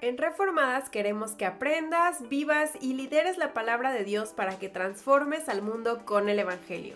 En Reformadas queremos que aprendas, vivas y lideres la palabra de Dios para que transformes al mundo con el Evangelio.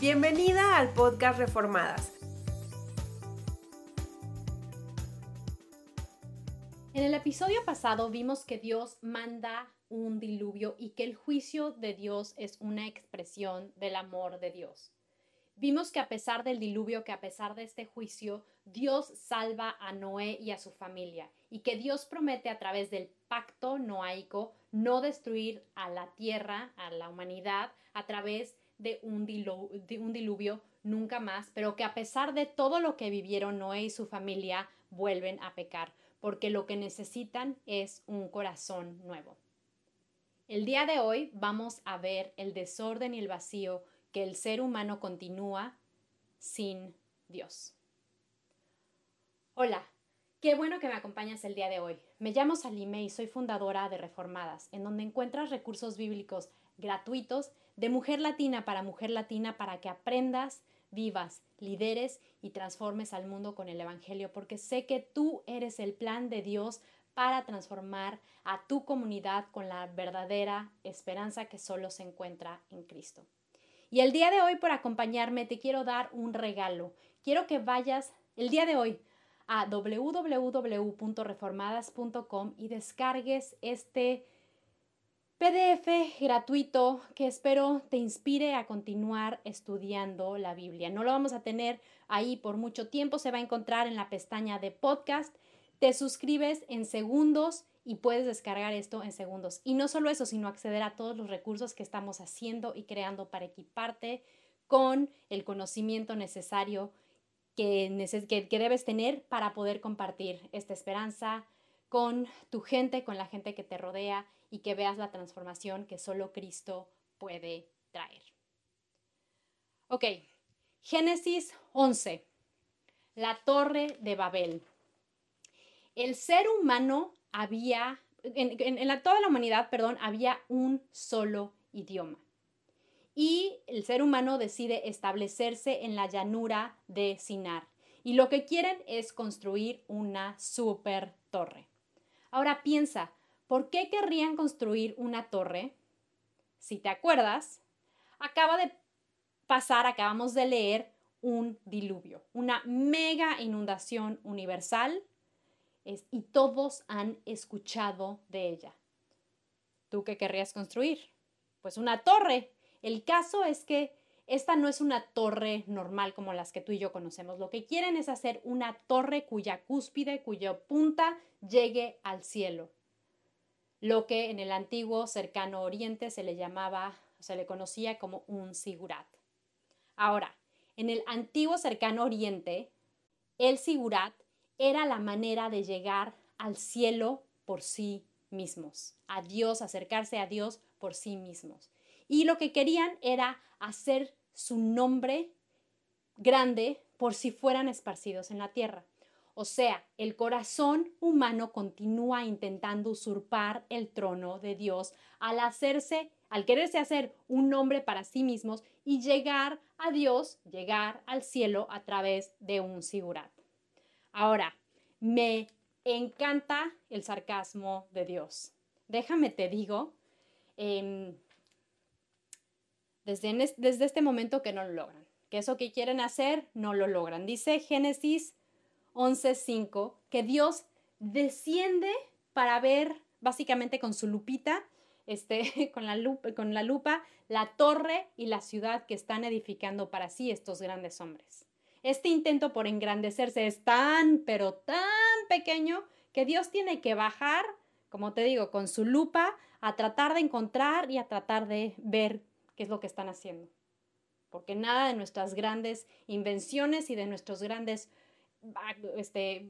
Bienvenida al podcast Reformadas. En el episodio pasado vimos que Dios manda un diluvio y que el juicio de Dios es una expresión del amor de Dios. Vimos que a pesar del diluvio, que a pesar de este juicio, Dios salva a Noé y a su familia y que Dios promete a través del pacto noaico no destruir a la tierra, a la humanidad, a través de un, un diluvio nunca más, pero que a pesar de todo lo que vivieron Noé y su familia, vuelven a pecar, porque lo que necesitan es un corazón nuevo. El día de hoy vamos a ver el desorden y el vacío que el ser humano continúa sin Dios. Hola, qué bueno que me acompañas el día de hoy. Me llamo Salime y soy fundadora de Reformadas, en donde encuentras recursos bíblicos gratuitos de mujer latina para mujer latina para que aprendas, vivas, lideres y transformes al mundo con el Evangelio, porque sé que tú eres el plan de Dios para transformar a tu comunidad con la verdadera esperanza que solo se encuentra en Cristo. Y el día de hoy, por acompañarme, te quiero dar un regalo. Quiero que vayas el día de hoy a www.reformadas.com y descargues este PDF gratuito que espero te inspire a continuar estudiando la Biblia. No lo vamos a tener ahí por mucho tiempo, se va a encontrar en la pestaña de podcast. Te suscribes en segundos y puedes descargar esto en segundos. Y no solo eso, sino acceder a todos los recursos que estamos haciendo y creando para equiparte con el conocimiento necesario que, que, debes tener para poder compartir esta esperanza con tu gente, con la gente que te rodea y que veas la transformación que solo Cristo puede traer. Ok, Génesis 11, la torre de Babel. El ser humano había, en, toda la humanidad, perdón, había un solo idioma. Y el ser humano decide establecerse en la llanura de Sinar. Y lo que quieren es construir una super torre. Ahora piensa, ¿por qué querrían construir una torre? Si te acuerdas, acaba de pasar, acabamos de leer un diluvio, una mega inundación universal y todos han escuchado de ella. ¿Tú qué querrías construir? Pues una torre. El caso es que esta no es una torre normal como las que tú y yo conocemos. Lo que quieren es hacer una torre cuya cúspide, cuya punta llegue al cielo. Lo que en el antiguo cercano oriente se le llamaba, se le conocía como un sigurat. Ahora, en el antiguo cercano oriente, el sigurat era la manera de llegar al cielo por sí mismos, a Dios, acercarse a Dios por sí mismos. Y lo que querían era hacer su nombre grande por si fueran esparcidos en la tierra. O sea, el corazón humano continúa intentando usurpar el trono de Dios al hacerse, al quererse hacer un nombre para sí mismos y llegar a Dios, llegar al cielo a través de un sigurat. Ahora, me encanta el sarcasmo de Dios. Déjame te digo, em, desde, este momento que no lo logran, que eso que quieren hacer no lo logran. Dice Génesis 11:5 que Dios desciende para ver básicamente con su lupita, este, con la lupa, la torre y la ciudad que están edificando para sí estos grandes hombres. Este intento por engrandecerse es tan, pero tan pequeño que Dios tiene que bajar, como te digo, con su lupa a tratar de encontrar y a tratar de ver qué es lo que están haciendo. Porque nada de nuestras grandes invenciones y de nuestros grandes este,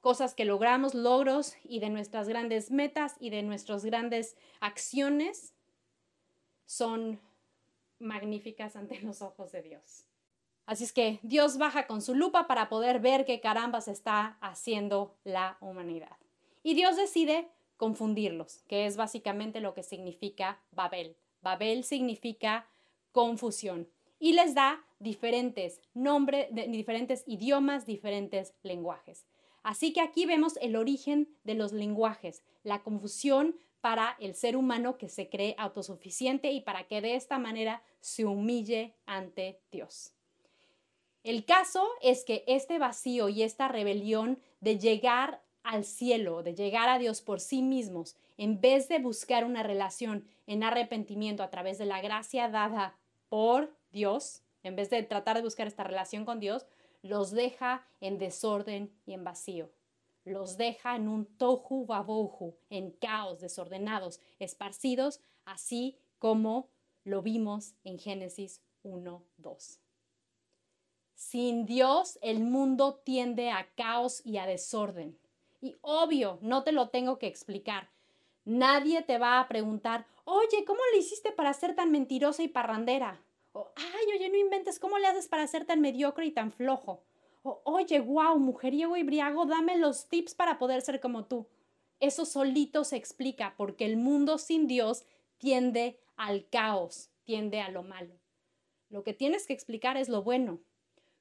cosas que logramos, logros y de nuestras grandes metas y de nuestras grandes acciones son magníficas ante los ojos de Dios. Así es que Dios baja con su lupa para poder ver qué caramba se está haciendo la humanidad. Y Dios decide confundirlos, que es básicamente lo que significa Babel. Babel significa confusión y les da diferentes nombres, diferentes idiomas, diferentes lenguajes. Así que aquí vemos el origen de los lenguajes, la confusión para el ser humano que se cree autosuficiente y para que de esta manera se humille ante Dios. El caso es que este vacío y esta rebelión de llegar al cielo, de llegar a Dios por sí mismos, en vez de buscar una relación en arrepentimiento a través de la gracia dada por Dios, en vez de tratar de buscar esta relación con Dios, los deja en desorden y en vacío. Los deja en un tohu babohu, en caos, desordenados, esparcidos, así como lo vimos en Génesis 1, 2. Sin Dios, el mundo tiende a caos y a desorden. Y obvio, no te lo tengo que explicar. Nadie te va a preguntar, oye, ¿cómo le hiciste para ser tan mentirosa y parrandera? O, ay, oye, no inventes, ¿cómo le haces para ser tan mediocre y tan flojo? O, oye, wow, mujeriego y briago, dame los tips para poder ser como tú. Eso solito se explica porque el mundo sin Dios tiende al caos, tiende a lo malo. Lo que tienes que explicar es lo bueno.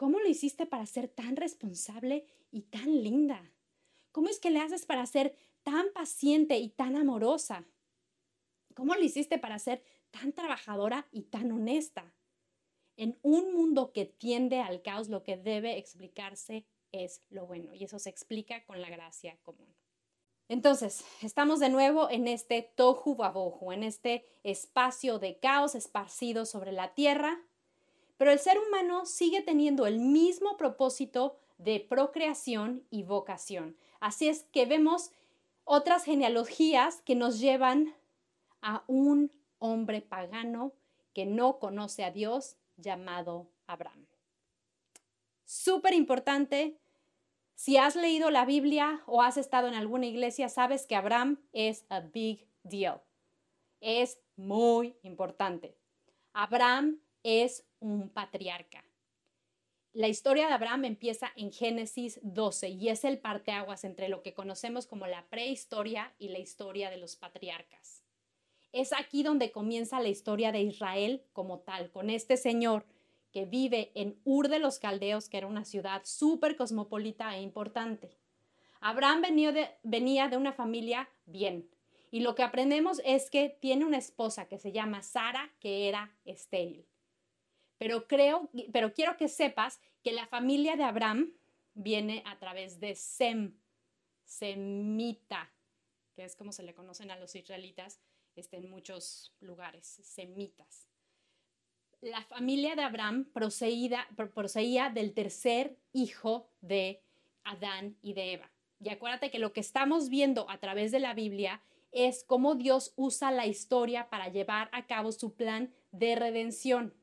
¿Cómo lo hiciste para ser tan responsable y tan linda? ¿Cómo es que le haces para ser tan paciente y tan amorosa? ¿Cómo lo hiciste para ser tan trabajadora y tan honesta? En un mundo que tiende al caos, lo que debe explicarse es lo bueno y eso se explica con la gracia común. Entonces, estamos de nuevo en este tohu babohu, en este espacio de caos esparcido sobre la tierra, pero el ser humano sigue teniendo el mismo propósito de procreación y vocación. Así es que vemos otras genealogías que nos llevan a un hombre pagano que no conoce a Dios llamado Abraham. Súper importante, si has leído la Biblia o has estado en alguna iglesia, sabes que Abraham es a big deal. Es muy importante. Abraham es un patriarca. La historia de Abraham empieza en Génesis 12 y es el parteaguas entre lo que conocemos como la prehistoria y la historia de los patriarcas. Es aquí donde comienza la historia de Israel como tal, con este señor que vive en Ur de los Caldeos, que era una ciudad súper cosmopolita e importante. Abraham venía de, venía de una familia bien, y lo que aprendemos es que tiene una esposa que se llama Sara, que era estéril. Pero creo, pero quiero que sepas que la familia de Abraham viene a través de Sem, Semita, que es como se le conocen a los israelitas este, en muchos lugares, semitas. La familia de Abraham procedía del tercer hijo de Adán y de Eva. Y acuérdate que lo que estamos viendo a través de la Biblia es cómo Dios usa la historia para llevar a cabo su plan de redención.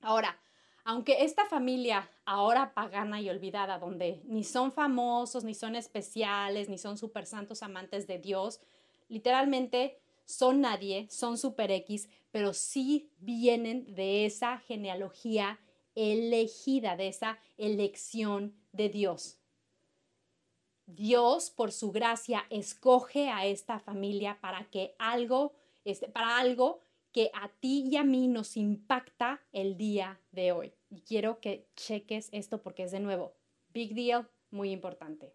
Ahora, aunque esta familia ahora pagana y olvidada, donde ni son famosos, ni son especiales, ni son super santos amantes de Dios, literalmente son nadie, son super X, pero sí vienen de esa genealogía elegida, de esa elección de Dios. Dios, por su gracia, escoge a esta familia para que algo, este, para algo que a ti y a mí nos impacta el día de hoy. Y quiero que cheques esto porque es de nuevo, big deal, muy importante.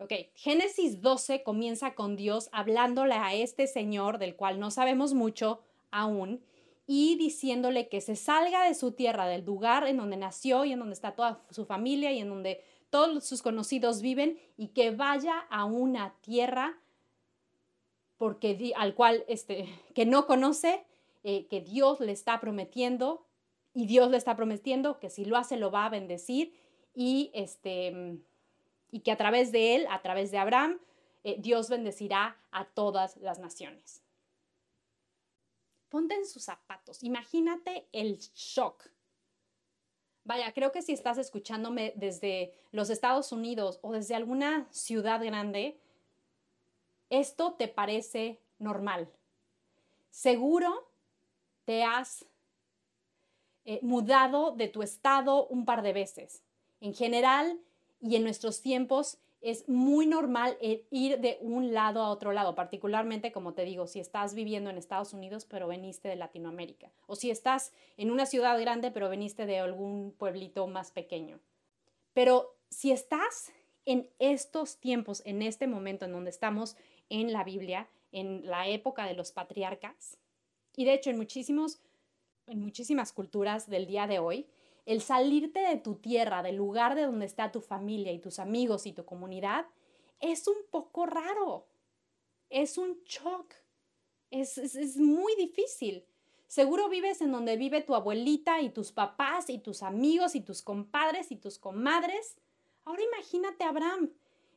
Ok, Génesis 12 comienza con Dios hablándole a este señor del cual no sabemos mucho aún y diciéndole que se salga de su tierra, del lugar en donde nació y en donde está toda su familia y en donde todos sus conocidos viven y que vaya a una tierra porque al cual este, que no conoce, eh, que Dios le está prometiendo y Dios le está prometiendo que si lo hace lo va a bendecir y, este, y que a través de él, a través de Abraham, eh, Dios bendecirá a todas las naciones. Ponte en sus zapatos, imagínate el shock. Vaya, creo que si estás escuchándome desde los Estados Unidos o desde alguna ciudad grande, esto te parece normal. Seguro te has eh, mudado de tu estado un par de veces. En general y en nuestros tiempos es muy normal ir de un lado a otro lado, particularmente, como te digo, si estás viviendo en Estados Unidos pero veniste de Latinoamérica, o si estás en una ciudad grande pero veniste de algún pueblito más pequeño. Pero si estás en estos tiempos, en este momento en donde estamos en la Biblia, en la época de los patriarcas, y de hecho en muchísimos en muchísimas culturas del día de hoy, el salirte de tu tierra, del lugar de donde está tu familia y tus amigos y tu comunidad, es un poco raro. Es un shock. Es, es, muy difícil. Seguro vives en donde vive tu abuelita y tus papás y tus amigos y tus compadres y tus comadres. Ahora imagínate Abraham.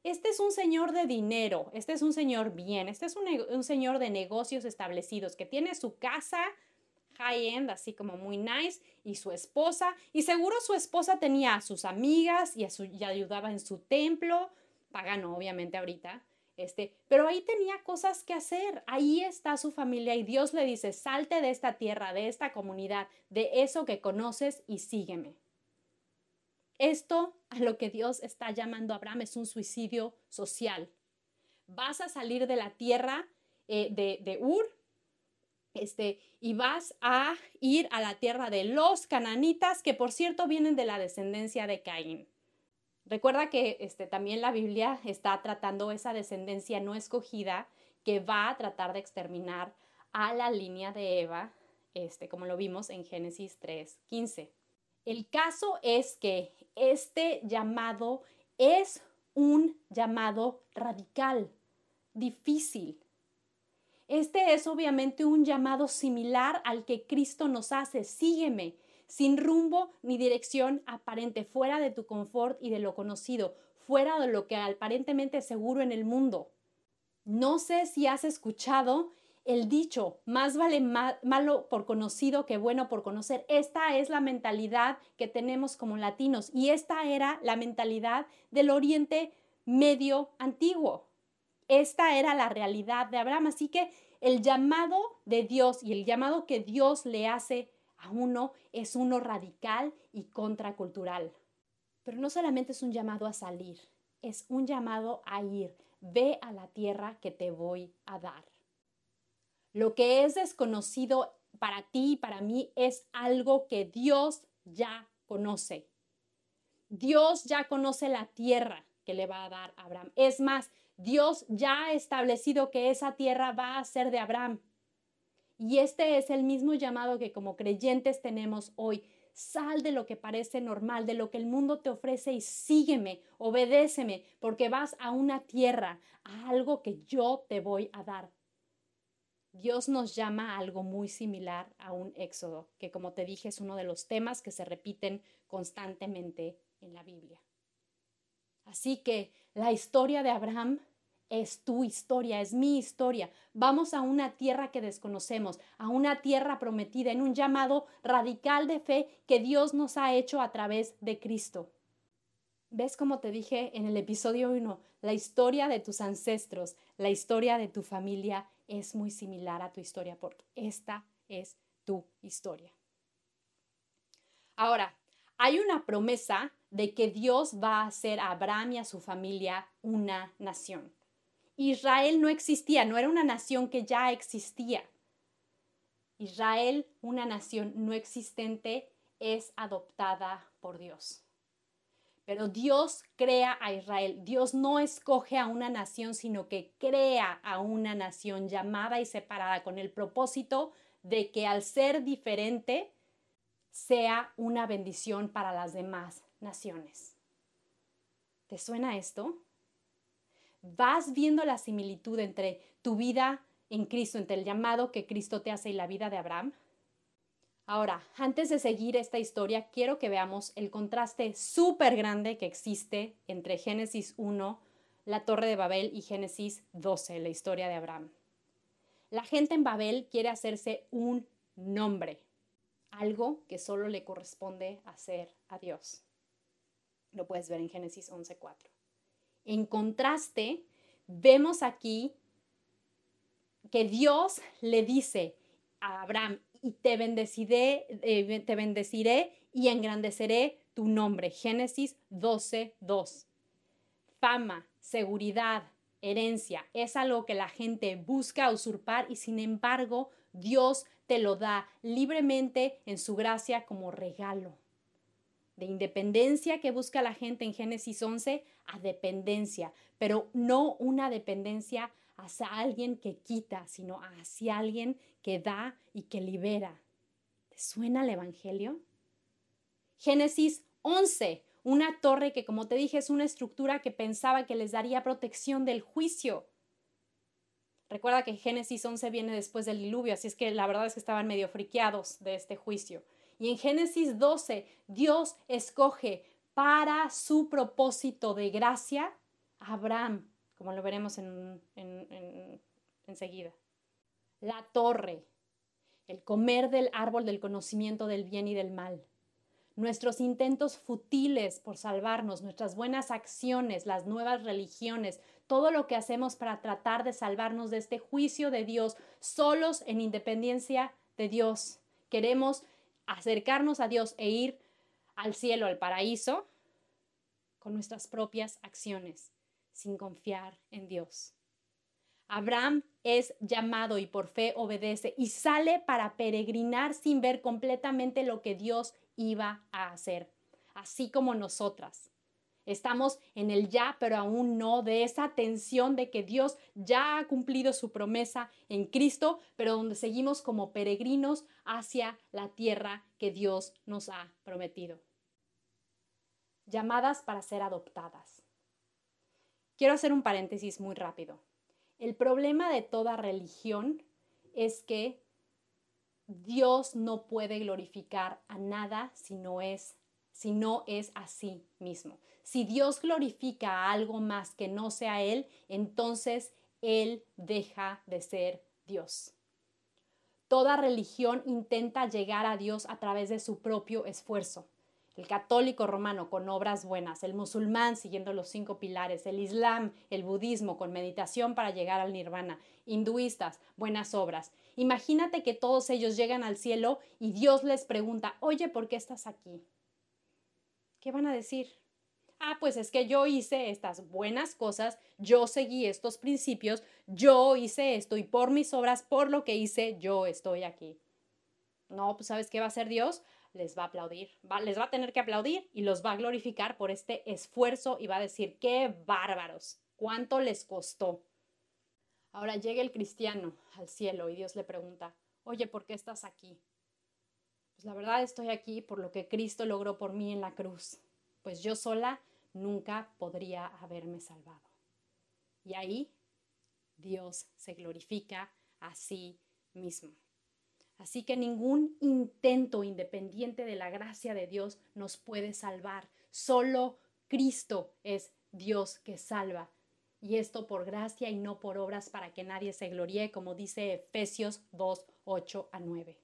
Este es un señor de dinero, este es un señor bien, este es un, señor de negocios establecidos que tiene su casa, high-end, así como muy nice, y su esposa, y seguro su esposa tenía a sus amigas y ayudaba en su templo, pagano obviamente ahorita, este, pero ahí tenía cosas que hacer, ahí está su familia y Dios le dice, salte de esta tierra, de esta comunidad, de eso que conoces y sígueme. Esto a lo que Dios está llamando a Abraham es un suicidio social. Vas a salir de la tierra eh, de, Ur, este, y vas a ir a la tierra de los cananitas, que por cierto vienen de la descendencia de Caín. Recuerda que este, también la Biblia está tratando esa descendencia no escogida que va a tratar de exterminar a la línea de Eva, este, como lo vimos en Génesis 3:15. El caso es que este llamado es un llamado radical, difícil, este es obviamente un llamado similar al que Cristo nos hace, sígueme, sin rumbo ni dirección aparente, fuera de tu confort y de lo conocido, fuera de lo que aparentemente es seguro en el mundo. No sé si has escuchado el dicho, más vale malo por conocido que bueno por conocer. Esta es la mentalidad que tenemos como latinos y esta era la mentalidad del Oriente Medio antiguo. Esta era la realidad de Abraham. Así que el llamado de Dios y el llamado que Dios le hace a uno es uno radical y contracultural. Pero no solamente es un llamado a salir, es un llamado a ir. Ve a la tierra que te voy a dar. Lo que es desconocido para ti y para mí es algo que Dios ya conoce. Dios ya conoce la tierra que le va a dar a Abraham. Es más, Dios ya ha establecido que esa tierra va a ser de Abraham. Y este es el mismo llamado que como creyentes tenemos hoy. Sal de lo que parece normal, de lo que el mundo te ofrece y sígueme, obedéceme, porque vas a una tierra, a algo que yo te voy a dar. Dios nos llama a algo muy similar a un éxodo, que como te dije es uno de los temas que se repiten constantemente en la Biblia. Así que la historia de Abraham es tu historia, es mi historia. Vamos a una tierra que desconocemos, a una tierra prometida, en un llamado radical de fe que Dios nos ha hecho a través de Cristo. ¿Ves como te dije en el episodio 1? La historia de tus ancestros, la historia de tu familia es muy similar a tu historia porque esta es tu historia. Ahora, hay una promesa de que Dios va a hacer a Abraham y a su familia una nación. Israel no existía, no era una nación que ya existía. Israel, una nación no existente, es adoptada por Dios. Pero Dios crea a Israel. Dios no escoge a una nación, sino que crea a una nación llamada y separada con el propósito de que al ser diferente sea una bendición para las demás naciones. ¿Te suena esto? vas viendo la similitud entre tu vida en Cristo, entre el llamado que Cristo te hace y la vida de Abraham? Ahora, antes de seguir esta historia, quiero que veamos el contraste súper grande que existe entre Génesis 1, la Torre de Babel, y Génesis 12, la historia de Abraham. La gente en Babel quiere hacerse un nombre, algo que solo le corresponde hacer a Dios. Lo puedes ver en Génesis 11.4. En contraste, vemos aquí que Dios le dice a Abraham, y te bendeciré, eh, te bendeciré y engrandeceré tu nombre. Génesis 12, 2. Fama, seguridad, herencia, es algo que la gente busca usurpar y sin embargo Dios te lo da libremente en su gracia como regalo. de independencia que busca la gente en Génesis 11 a dependencia, pero no una dependencia hacia alguien que quita, sino hacia alguien que da y que libera. ¿Te suena el Evangelio? Génesis 11, una torre que, como te dije, es una estructura que pensaba que les daría protección del juicio. Recuerda que Génesis 11 viene después del diluvio, así es que la verdad es que estaban medio friqueados de este juicio. Y en Génesis 12, Dios escoge para su propósito de gracia a Abraham, como lo veremos en, enseguida. La torre, el comer del árbol del conocimiento del bien y del mal nuestros intentos futiles por salvarnos, nuestras buenas acciones, las nuevas religiones, todo lo que hacemos para tratar de salvarnos de este juicio de Dios, solos en independencia de Dios. Queremos acercarnos a Dios e ir al cielo, al paraíso, con nuestras propias acciones, sin confiar en Dios. Abraham es llamado y por fe obedece y sale para peregrinar sin ver completamente lo que Dios iba a hacer, así como nosotras. Estamos en el ya, pero aún no, de esa tensión de que Dios ya ha cumplido su promesa en Cristo, pero donde seguimos como peregrinos hacia la tierra que Dios nos ha prometido. Llamadas para ser adoptadas. Quiero hacer un paréntesis muy rápido. El problema de toda religión es que Dios no puede glorificar a nada si no es si no es a sí mismo. Si Dios glorifica a algo más que no sea Él, entonces Él deja de ser Dios. Toda religión intenta llegar a Dios a través de su propio esfuerzo el católico romano con obras buenas, el musulmán siguiendo los cinco pilares, el islam, el budismo con meditación para llegar al nirvana, hinduistas, buenas obras. Imagínate que todos ellos llegan al cielo y Dios les pregunta, oye, ¿por qué estás aquí? ¿Qué van a decir? Ah, pues es que yo hice estas buenas cosas, yo seguí estos principios, yo hice esto y por mis obras, por lo que hice, yo estoy aquí. No, pues ¿sabes qué va a hacer Dios? Les va a aplaudir, les va a tener que aplaudir y los va a glorificar por este esfuerzo y va a decir, qué bárbaros, cuánto les costó. Ahora llega el cristiano al cielo y Dios le pregunta, oye, ¿por qué estás aquí? Pues la verdad estoy aquí por lo que Cristo logró por mí en la cruz, pues yo sola nunca podría haberme salvado. Y ahí Dios se glorifica a sí mismo. Así que ningún intento independiente de la gracia de Dios nos puede salvar. Solo Cristo es Dios que salva. Y esto por gracia y no por obras para que nadie se gloríe, como dice Efesios 2, 8 a 9.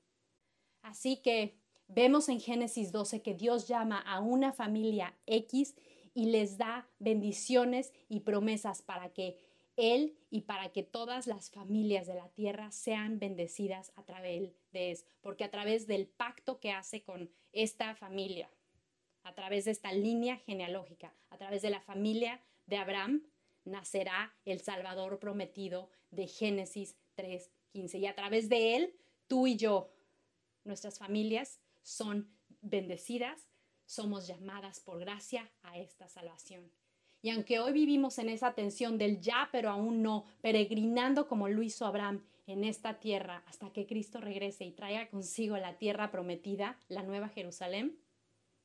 Así que vemos en Génesis 12 que Dios llama a una familia X y les da bendiciones y promesas para que él y para que todas las familias de la tierra sean bendecidas a través de eso, porque a través del pacto que hace con esta familia, a través de esta línea genealógica, a través de la familia de Abraham, nacerá el Salvador prometido de Génesis 3:15. Y a través de él, tú y yo, nuestras familias son bendecidas, somos llamadas por gracia a esta salvación. Y aunque hoy vivimos en esa tensión del ya, pero aún no, peregrinando como lo hizo Abraham en esta tierra hasta que Cristo regrese y traiga consigo la tierra prometida, la nueva Jerusalén,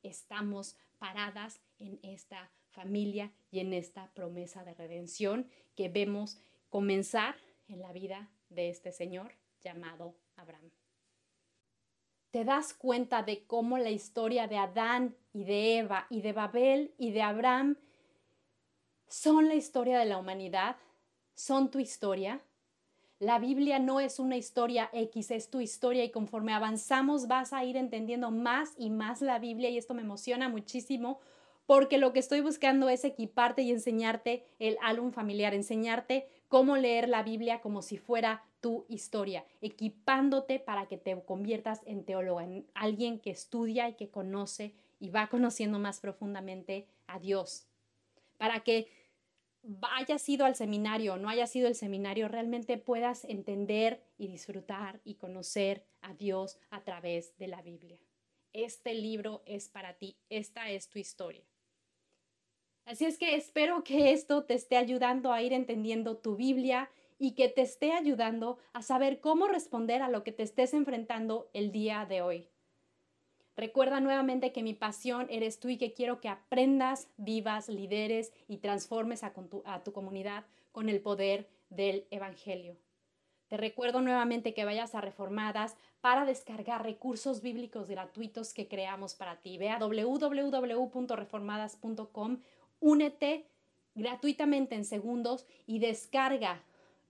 estamos paradas en esta familia y en esta promesa de redención que vemos comenzar en la vida de este Señor llamado Abraham. ¿Te das cuenta de cómo la historia de Adán y de Eva y de Babel y de Abraham son la historia de la humanidad, son tu historia. La Biblia no es una historia X, es tu historia y conforme avanzamos vas a ir entendiendo más y más la Biblia y esto me emociona muchísimo porque lo que estoy buscando es equiparte y enseñarte el álbum familiar, enseñarte cómo leer la Biblia como si fuera tu historia, equipándote para que te conviertas en teólogo, en alguien que estudia y que conoce y va conociendo más profundamente a Dios, para que haya sido al seminario o no haya sido el seminario, realmente puedas entender y disfrutar y conocer a Dios a través de la Biblia. este libro es para ti, esta es tu historia. Así es que espero que esto te esté ayudando a ir entendiendo tu Biblia y que te esté ayudando a saber cómo responder a lo que te estés enfrentando el día de hoy. Recuerda nuevamente que mi pasión eres tú y que quiero que aprendas, vivas, lideres y transformes a, tu, comunidad con el poder del Evangelio. Te recuerdo nuevamente que vayas a Reformadas para descargar recursos bíblicos gratuitos que creamos para ti. Ve a www.reformadas.com, únete gratuitamente en segundos y descarga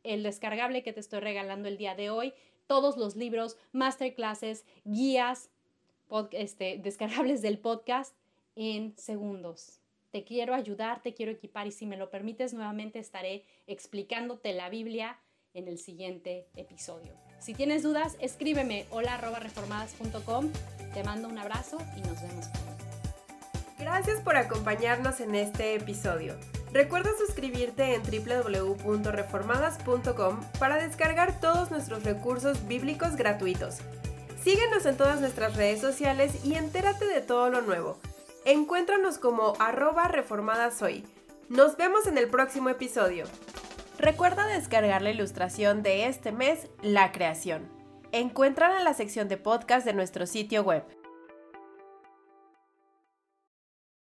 el descargable que te estoy regalando el día de hoy, todos los libros, masterclasses, guías, este, descargables del podcast en segundos. Te quiero ayudar, te quiero equipar y si me lo permites nuevamente estaré explicándote la Biblia en el siguiente episodio. Si tienes dudas, escríbeme hola reformadas.com. Te mando un abrazo y nos vemos pronto. Gracias por acompañarnos en este episodio. Recuerda suscribirte en www.reformadas.com para descargar todos nuestros recursos bíblicos gratuitos. Síguenos en todas nuestras redes sociales y entérate de todo lo nuevo. Encuéntranos como arroba reformadasoy. Nos vemos en el próximo episodio. Recuerda descargar la ilustración de este mes, La Creación. Encuéntrala en la sección de podcast de nuestro sitio web.